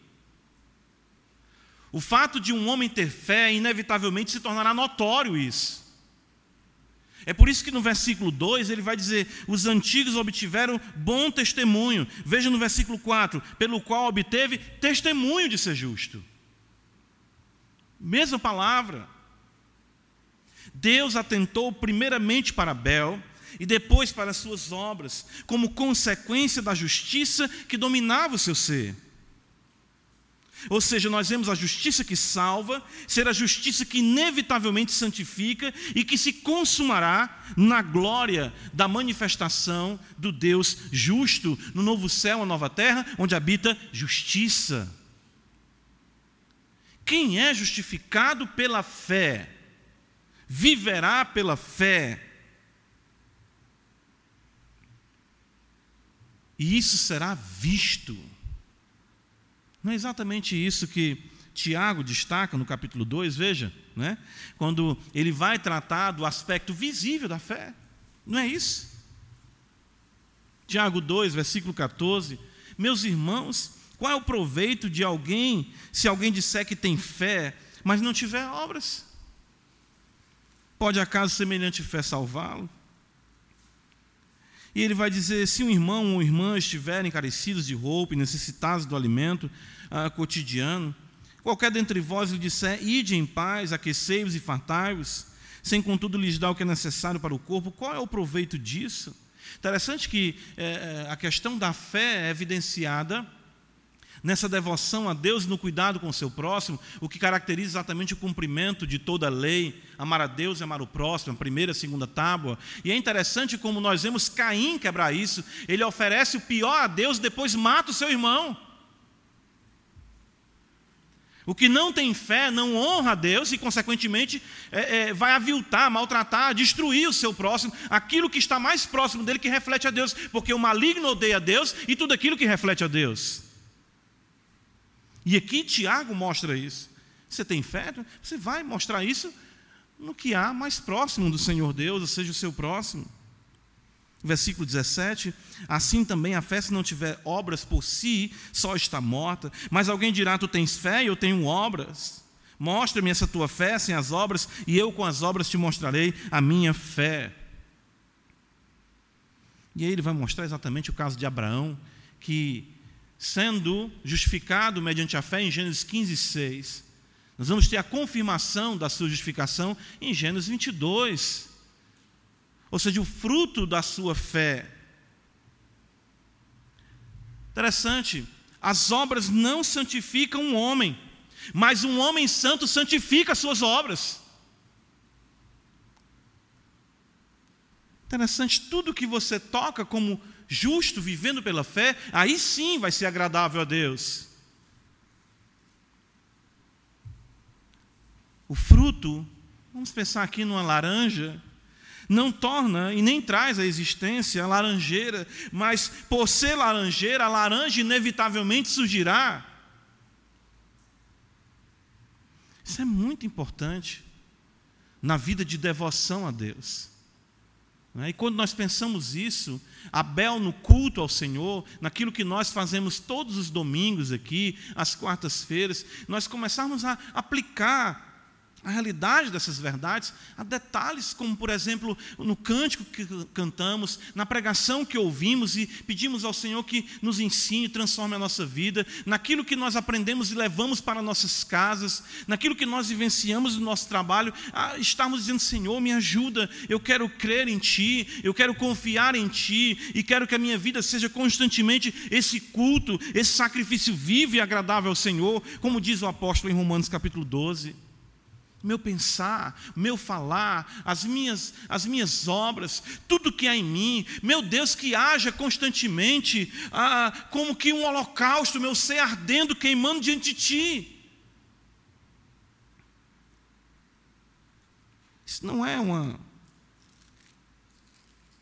O fato de um homem ter fé, inevitavelmente se tornará notório isso. É por isso que no versículo 2 ele vai dizer: Os antigos obtiveram bom testemunho. Veja no versículo 4: Pelo qual obteve testemunho de ser justo. Mesma palavra. Deus atentou primeiramente para Abel e depois para as suas obras, como consequência da justiça que dominava o seu ser. Ou seja, nós vemos a justiça que salva ser a justiça que inevitavelmente santifica e que se consumará na glória da manifestação do Deus justo, no novo céu, a nova terra, onde habita justiça. Quem é justificado pela fé, viverá pela fé e isso será visto. Não é exatamente isso que Tiago destaca no capítulo 2, veja, né? quando ele vai tratar do aspecto visível da fé. Não é isso? Tiago 2, versículo 14. Meus irmãos, qual é o proveito de alguém se alguém disser que tem fé, mas não tiver obras? Pode acaso semelhante fé salvá-lo? E ele vai dizer: se um irmão ou irmã estiverem carecidos de roupa e necessitados do alimento ah, cotidiano, qualquer dentre vós lhe disser: ide em paz, aquecei-vos e fartai-vos, sem contudo lhes dar o que é necessário para o corpo, qual é o proveito disso? Interessante que é, a questão da fé é evidenciada nessa devoção a Deus no cuidado com o seu próximo, o que caracteriza exatamente o cumprimento de toda a lei, amar a Deus e amar o próximo, a primeira e a segunda tábua. E é interessante como nós vemos Caim quebrar isso, ele oferece o pior a Deus, depois mata o seu irmão. O que não tem fé não honra a Deus e, consequentemente, é, é, vai aviltar, maltratar, destruir o seu próximo, aquilo que está mais próximo dele que reflete a Deus, porque o maligno odeia a Deus e tudo aquilo que reflete a Deus. E aqui Tiago mostra isso. Você tem fé? Você vai mostrar isso no que há mais próximo do Senhor Deus, ou seja, o seu próximo. Versículo 17: Assim também a fé, se não tiver obras por si, só está morta. Mas alguém dirá: Tu tens fé e eu tenho obras. Mostra-me essa tua fé sem as obras, e eu com as obras te mostrarei a minha fé. E aí ele vai mostrar exatamente o caso de Abraão, que sendo justificado mediante a fé em Gênesis 15, 6. Nós vamos ter a confirmação da sua justificação em Gênesis 22. Ou seja, o fruto da sua fé. Interessante, as obras não santificam o homem, mas um homem santo santifica as suas obras. Interessante, tudo que você toca como justo, vivendo pela fé, aí sim vai ser agradável a Deus. O fruto, vamos pensar aqui numa laranja, não torna e nem traz à existência a laranjeira, mas por ser laranjeira, a laranja inevitavelmente surgirá. Isso é muito importante na vida de devoção a Deus. Né? E quando nós pensamos isso, Abel no culto ao Senhor, naquilo que nós fazemos todos os domingos aqui, às quartas-feiras, nós começarmos a aplicar a realidade dessas verdades, há detalhes como, por exemplo, no cântico que cantamos, na pregação que ouvimos e pedimos ao Senhor que nos ensine, transforme a nossa vida, naquilo que nós aprendemos e levamos para nossas casas, naquilo que nós vivenciamos no nosso trabalho, estamos dizendo: Senhor, me ajuda, eu quero crer em Ti, eu quero confiar em Ti e quero que a minha vida seja constantemente esse culto, esse sacrifício vivo e agradável ao Senhor, como diz o apóstolo em Romanos capítulo 12 meu pensar, meu falar, as minhas, as minhas obras, tudo que há em mim, meu Deus, que haja constantemente ah, como que um holocausto, meu ser ardendo, queimando diante de Ti. Isso não é uma,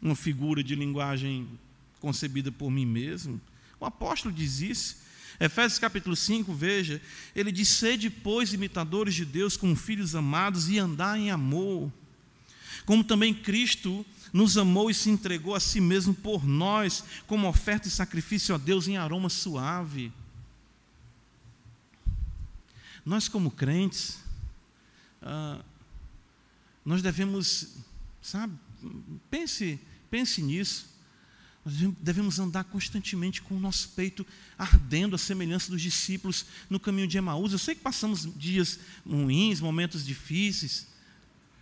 uma figura de linguagem concebida por mim mesmo. O apóstolo diz isso. Efésios capítulo 5, veja, ele diz: Sede, pois, imitadores de Deus como filhos amados e andar em amor, como também Cristo nos amou e se entregou a si mesmo por nós, como oferta e sacrifício a Deus em aroma suave. Nós, como crentes, ah, nós devemos, sabe, pense, pense nisso. Nós devemos andar constantemente com o nosso peito ardendo, a semelhança dos discípulos no caminho de Emaús. Eu sei que passamos dias ruins, momentos difíceis,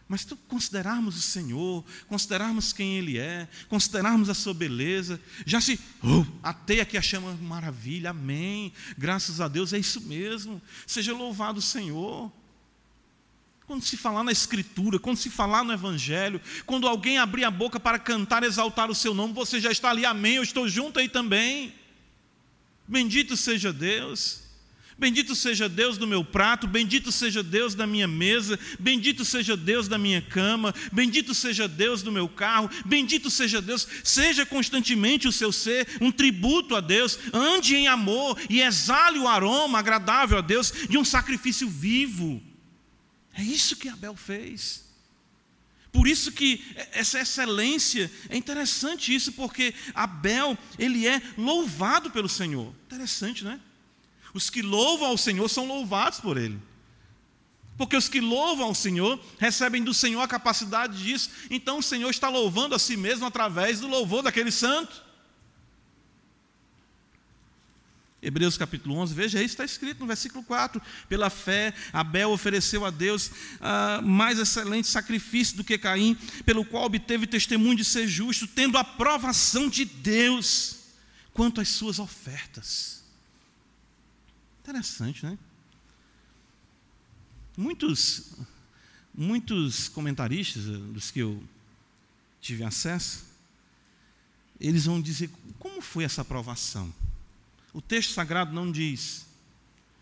mas se considerarmos o Senhor, considerarmos quem Ele é, considerarmos a sua beleza, já se uh, ateia aqui a chama maravilha, amém. Graças a Deus, é isso mesmo. Seja louvado o Senhor. Quando se falar na Escritura, quando se falar no Evangelho, quando alguém abrir a boca para cantar, exaltar o seu nome, você já está ali, amém, eu estou junto aí também. Bendito seja Deus. Bendito seja Deus do meu prato, bendito seja Deus da minha mesa, bendito seja Deus da minha cama, bendito seja Deus do meu carro, bendito seja Deus. Seja constantemente o seu ser um tributo a Deus, ande em amor e exale o aroma agradável a Deus de um sacrifício vivo. É isso que Abel fez. Por isso que essa excelência é interessante isso, porque Abel, ele é louvado pelo Senhor. Interessante, né? Os que louvam ao Senhor são louvados por ele. Porque os que louvam ao Senhor recebem do Senhor a capacidade disso. Então o Senhor está louvando a si mesmo através do louvor daquele santo. Hebreus capítulo 11, veja, isso está escrito no versículo 4. Pela fé, Abel ofereceu a Deus uh, mais excelente sacrifício do que Caim, pelo qual obteve testemunho de ser justo, tendo aprovação de Deus quanto às suas ofertas. Interessante, né? Muitos, muitos comentaristas, eh, dos que eu tive acesso, eles vão dizer como foi essa aprovação. O texto sagrado não diz.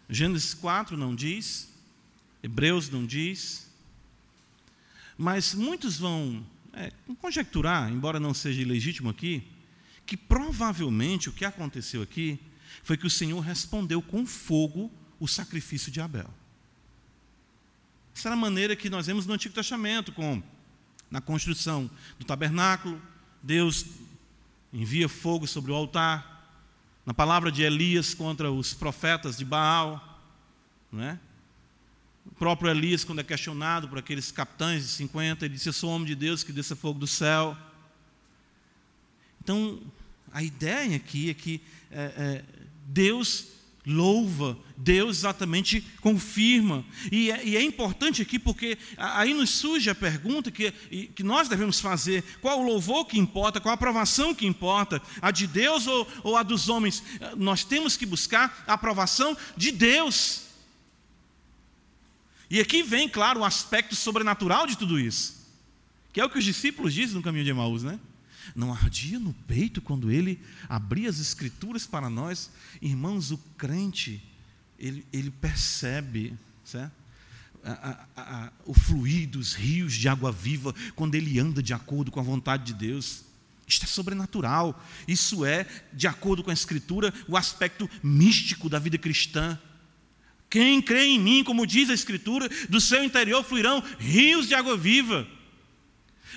Gênesis 4 não diz. Hebreus não diz. Mas muitos vão é, conjecturar, embora não seja ilegítimo aqui, que provavelmente o que aconteceu aqui foi que o Senhor respondeu com fogo o sacrifício de Abel. Essa era a maneira que nós vemos no Antigo Testamento, com na construção do tabernáculo, Deus envia fogo sobre o altar, na palavra de Elias contra os profetas de Baal, não é? O próprio Elias, quando é questionado por aqueles capitães de 50, ele disse: Eu sou homem de Deus que desça fogo do céu. Então, a ideia aqui é que é, é, Deus louva, Deus exatamente confirma. E é, e é, importante aqui porque aí nos surge a pergunta que, que nós devemos fazer: qual o louvor que importa, qual a aprovação que importa, a de Deus ou, ou a dos homens? Nós temos que buscar a aprovação de Deus. E aqui vem, claro, o aspecto sobrenatural de tudo isso, que é o que os discípulos dizem no caminho de Emaús, né? Não ardia no peito quando ele abria as escrituras para nós, irmãos, o crente, ele, ele percebe, certo? A, a, a, o fluir dos rios de água viva quando ele anda de acordo com a vontade de Deus. Isto é sobrenatural. Isso é, de acordo com a Escritura, o aspecto místico da vida cristã. Quem crê em mim, como diz a Escritura, do seu interior fluirão rios de água viva.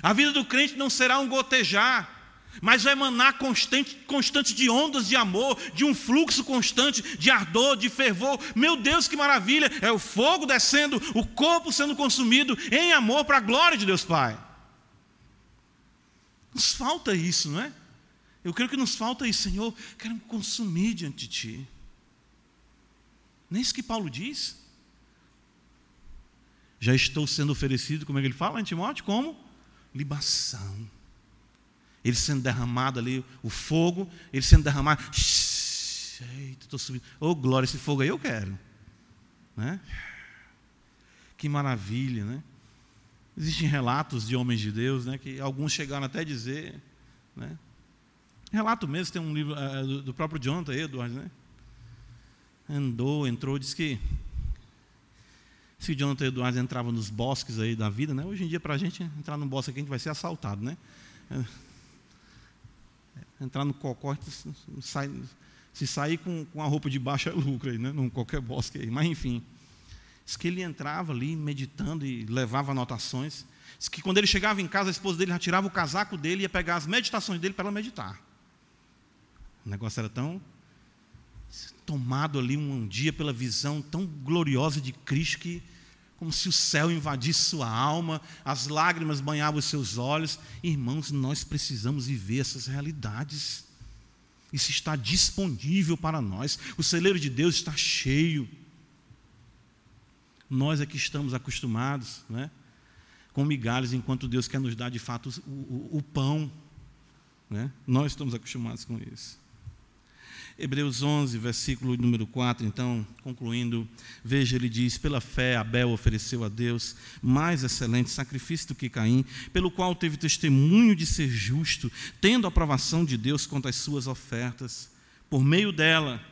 A vida do crente não será um gotejar, mas vai emanar constante, constante de ondas de amor, de um fluxo constante de ardor, de fervor. Meu Deus, que maravilha! É o fogo descendo, o corpo sendo consumido em amor para a glória de Deus Pai. Nos falta isso, não é? Eu creio que nos falta isso, Senhor. Quero me consumir diante de Ti. Nem isso que Paulo diz. Já estou sendo oferecido, como é que ele fala em Timóteo? Como? Libação. Ele sendo derramado ali, o fogo, ele sendo derramado. Eita, estou subindo. Oh, glória, esse fogo aí eu quero. Né? Que maravilha, né? Existem relatos de homens de Deus, né, que alguns chegaram até a dizer, né? Relato mesmo, tem um livro uh, do próprio Jonathan Edwards, né? andou, entrou, disse que se o Jonathan Edwards entrava nos bosques aí da vida, né? Hoje em dia, para a gente entrar num bosque aqui, a gente vai ser assaltado, né? É. Entrar no cocó, se sair com, com a roupa de baixo é lucro aí, né? Num qualquer bosque aí. Mas enfim. Diz que ele entrava ali meditando e levava anotações. Diz que quando ele chegava em casa, a esposa dele já tirava o casaco dele e ia pegar as meditações dele para ela meditar. O negócio era tão tomado ali um dia pela visão tão gloriosa de Cristo que como se o céu invadisse sua alma, as lágrimas banhavam os seus olhos. Irmãos, nós precisamos viver essas realidades. Isso está disponível para nós. O celeiro de Deus está cheio. Nós é que estamos acostumados né, com migalhas, enquanto Deus quer nos dar de fato o, o, o pão. Né? Nós estamos acostumados com isso. Hebreus 11, versículo número 4, então, concluindo, veja, ele diz: Pela fé, Abel ofereceu a Deus mais excelente sacrifício do que Caim, pelo qual teve testemunho de ser justo, tendo a aprovação de Deus quanto às suas ofertas. Por meio dela,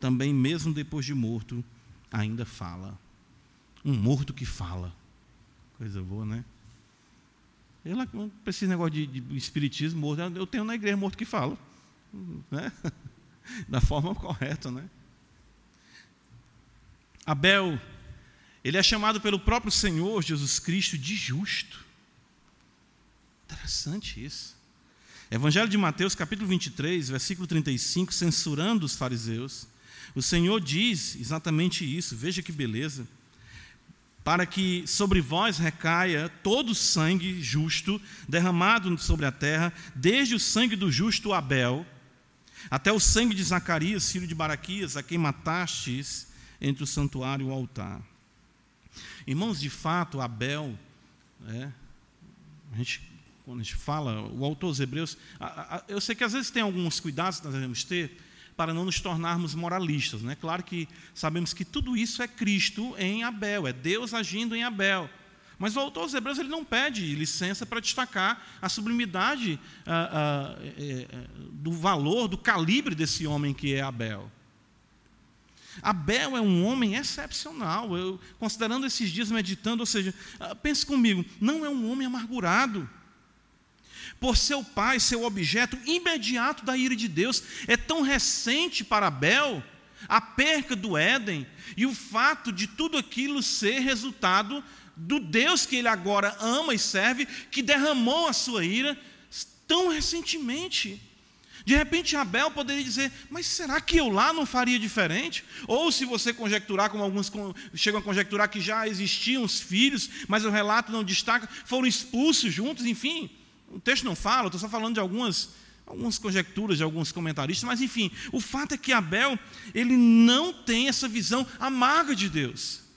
também, mesmo depois de morto, ainda fala. Um morto que fala. Coisa boa, né? Não preciso de negócio de, de espiritismo morto. Eu tenho na igreja morto que fala né? da forma correta. Né? Abel, ele é chamado pelo próprio Senhor Jesus Cristo de justo. Interessante isso. Evangelho de Mateus, capítulo 23, versículo 35, censurando os fariseus. O Senhor diz exatamente isso, veja que beleza. Para que sobre vós recaia todo o sangue justo derramado sobre a terra, desde o sangue do justo Abel, até o sangue de Zacarias, filho de Baraquias, a quem matastes entre o santuário e o altar. Irmãos, de fato, Abel, é, a gente, quando a gente fala, o autor dos Hebreus, a, a, eu sei que às vezes tem alguns cuidados que nós devemos ter para não nos tornarmos moralistas. Né? Claro que sabemos que tudo isso é Cristo em Abel, é Deus agindo em Abel. Mas o autor dos Hebreus ele não pede licença para destacar a sublimidade ah, ah, é, é, do valor, do calibre desse homem que é Abel. Abel é um homem excepcional. Eu, considerando esses dias meditando, ou seja, ah, pense comigo, não é um homem amargurado. Por seu pai ser o objeto imediato da ira de Deus, é tão recente para Abel a perca do Éden e o fato de tudo aquilo ser resultado do Deus que ele agora ama e serve, que derramou a sua ira tão recentemente. De repente Abel poderia dizer, mas será que eu lá não faria diferente? Ou se você conjecturar, como alguns chegam a conjecturar que já existiam os filhos, mas o relato não destaca, foram expulsos juntos, enfim. O texto não fala, estou só falando de algumas, algumas conjecturas de alguns comentaristas, mas enfim, o fato é que Abel, ele não tem essa visão amarga de Deus.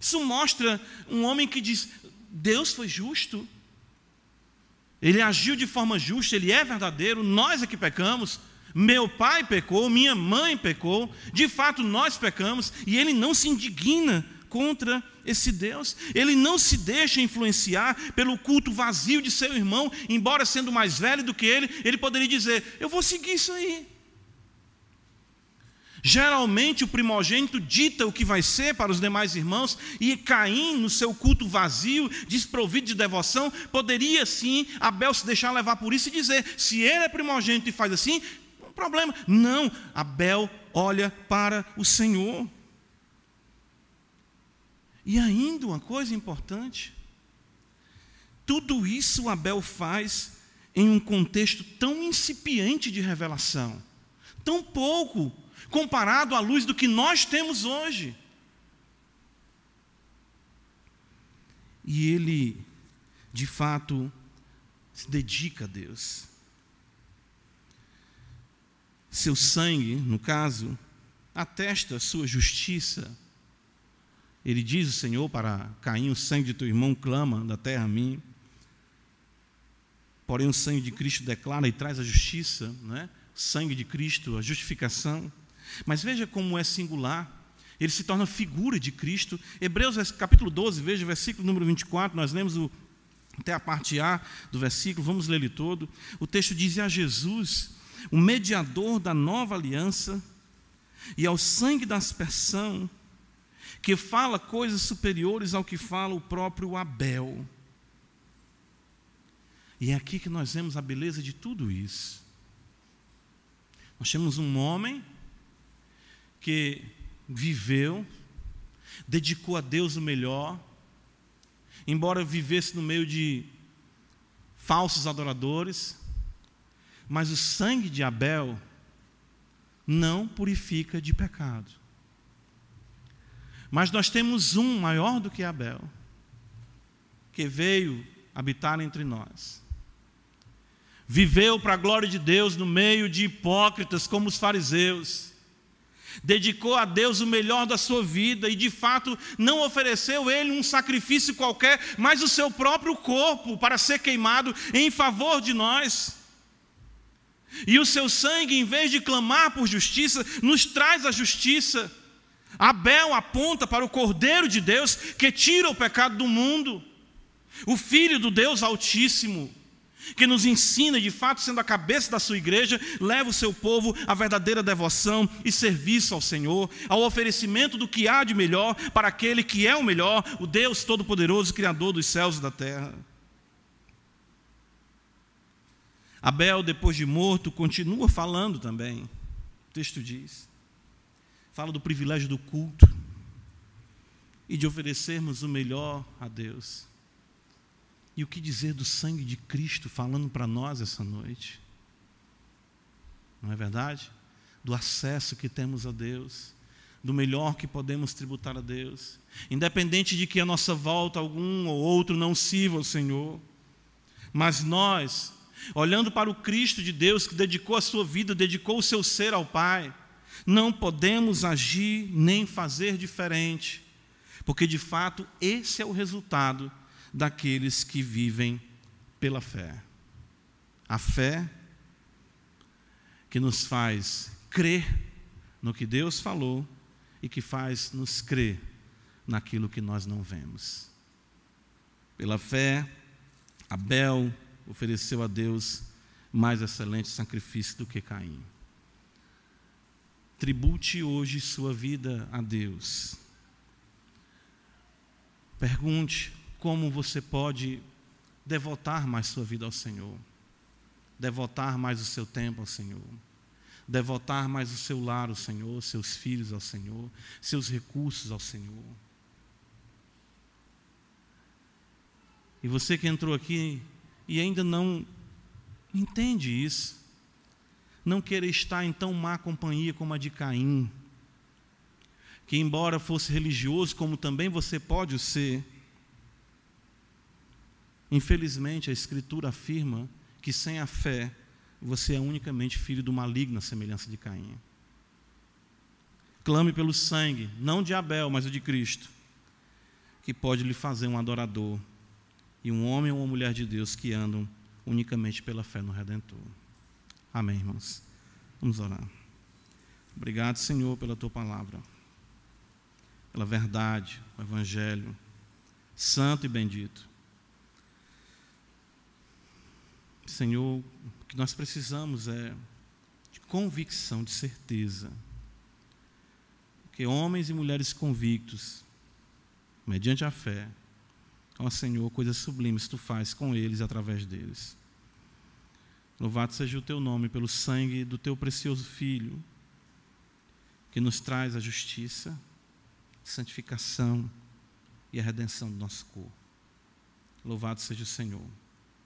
Isso mostra um homem que diz: Deus foi justo, ele agiu de forma justa, ele é verdadeiro, nós é que pecamos, Meu pai pecou, minha mãe pecou, de fato nós pecamos, e ele não se indigna contra esse Deus. Ele não se deixa influenciar pelo culto vazio de seu irmão, embora sendo mais velho do que ele, ele poderia dizer: Eu vou seguir isso aí. Geralmente o primogênito dita o que vai ser para os demais irmãos, e Caim, no seu culto vazio, desprovido de devoção, poderia sim, Abel se deixar levar por isso e dizer: se ele é primogênito e faz assim, não problema. Não, Abel olha para o Senhor. E ainda uma coisa importante: tudo isso Abel faz em um contexto tão incipiente de revelação, tão pouco comparado à luz do que nós temos hoje. E ele, de fato, se dedica a Deus. Seu sangue, no caso, atesta a sua justiça. Ele diz o Senhor para Caim: o sangue de teu irmão clama da terra a mim. Porém, o sangue de Cristo declara e traz a justiça, não é? sangue de Cristo, a justificação. Mas veja como é singular. Ele se torna figura de Cristo. Hebreus capítulo 12, veja, versículo número 24, nós lemos o, até a parte A do versículo, vamos ler ele todo. O texto diz: A Jesus, o mediador da nova aliança, e ao sangue da aspersão, que fala coisas superiores ao que fala o próprio Abel. E é aqui que nós vemos a beleza de tudo isso. Nós temos um homem que viveu, dedicou a Deus o melhor, embora vivesse no meio de falsos adoradores, mas o sangue de Abel não purifica de pecado. Mas nós temos um maior do que Abel, que veio habitar entre nós. Viveu para a glória de Deus no meio de hipócritas como os fariseus dedicou a Deus o melhor da sua vida e de fato não ofereceu ele um sacrifício qualquer, mas o seu próprio corpo para ser queimado em favor de nós. E o seu sangue, em vez de clamar por justiça, nos traz a justiça. Abel aponta para o Cordeiro de Deus que tira o pecado do mundo, o Filho do Deus Altíssimo que nos ensina, de fato, sendo a cabeça da sua igreja, leva o seu povo à verdadeira devoção e serviço ao Senhor, ao oferecimento do que há de melhor para aquele que é o melhor, o Deus Todo-Poderoso, Criador dos céus e da terra. Abel, depois de morto, continua falando também. O texto diz. Fala do privilégio do culto e de oferecermos o melhor a Deus. E o que dizer do sangue de Cristo falando para nós essa noite? Não é verdade? Do acesso que temos a Deus, do melhor que podemos tributar a Deus, independente de que a nossa volta algum ou outro não sirva ao Senhor, mas nós, olhando para o Cristo de Deus que dedicou a sua vida, dedicou o seu ser ao Pai, não podemos agir nem fazer diferente, porque de fato esse é o resultado daqueles que vivem pela fé. A fé que nos faz crer no que Deus falou e que faz nos crer naquilo que nós não vemos. Pela fé, Abel ofereceu a Deus mais excelente sacrifício do que Caim. Tribute hoje sua vida a Deus. Pergunte como você pode devotar mais sua vida ao Senhor, devotar mais o seu tempo ao Senhor, devotar mais o seu lar ao Senhor, seus filhos ao Senhor, seus recursos ao Senhor. E você que entrou aqui e ainda não entende isso, não querer estar em tão má companhia como a de Caim, que embora fosse religioso, como também você pode ser, Infelizmente, a Escritura afirma que sem a fé você é unicamente filho do maligno, à semelhança de Caim. Clame pelo sangue, não de Abel, mas o de Cristo, que pode lhe fazer um adorador e um homem ou uma mulher de Deus que andam unicamente pela fé no Redentor. Amém, irmãos. Vamos orar. Obrigado, Senhor, pela tua palavra, pela verdade, o Evangelho, santo e bendito. Senhor, o que nós precisamos é de convicção, de certeza. Que homens e mulheres convictos, mediante a fé, ó Senhor, coisas sublimes tu faz com eles e através deles. Louvado seja o teu nome pelo sangue do teu precioso Filho, que nos traz a justiça, santificação e a redenção do nosso corpo. Louvado seja o Senhor,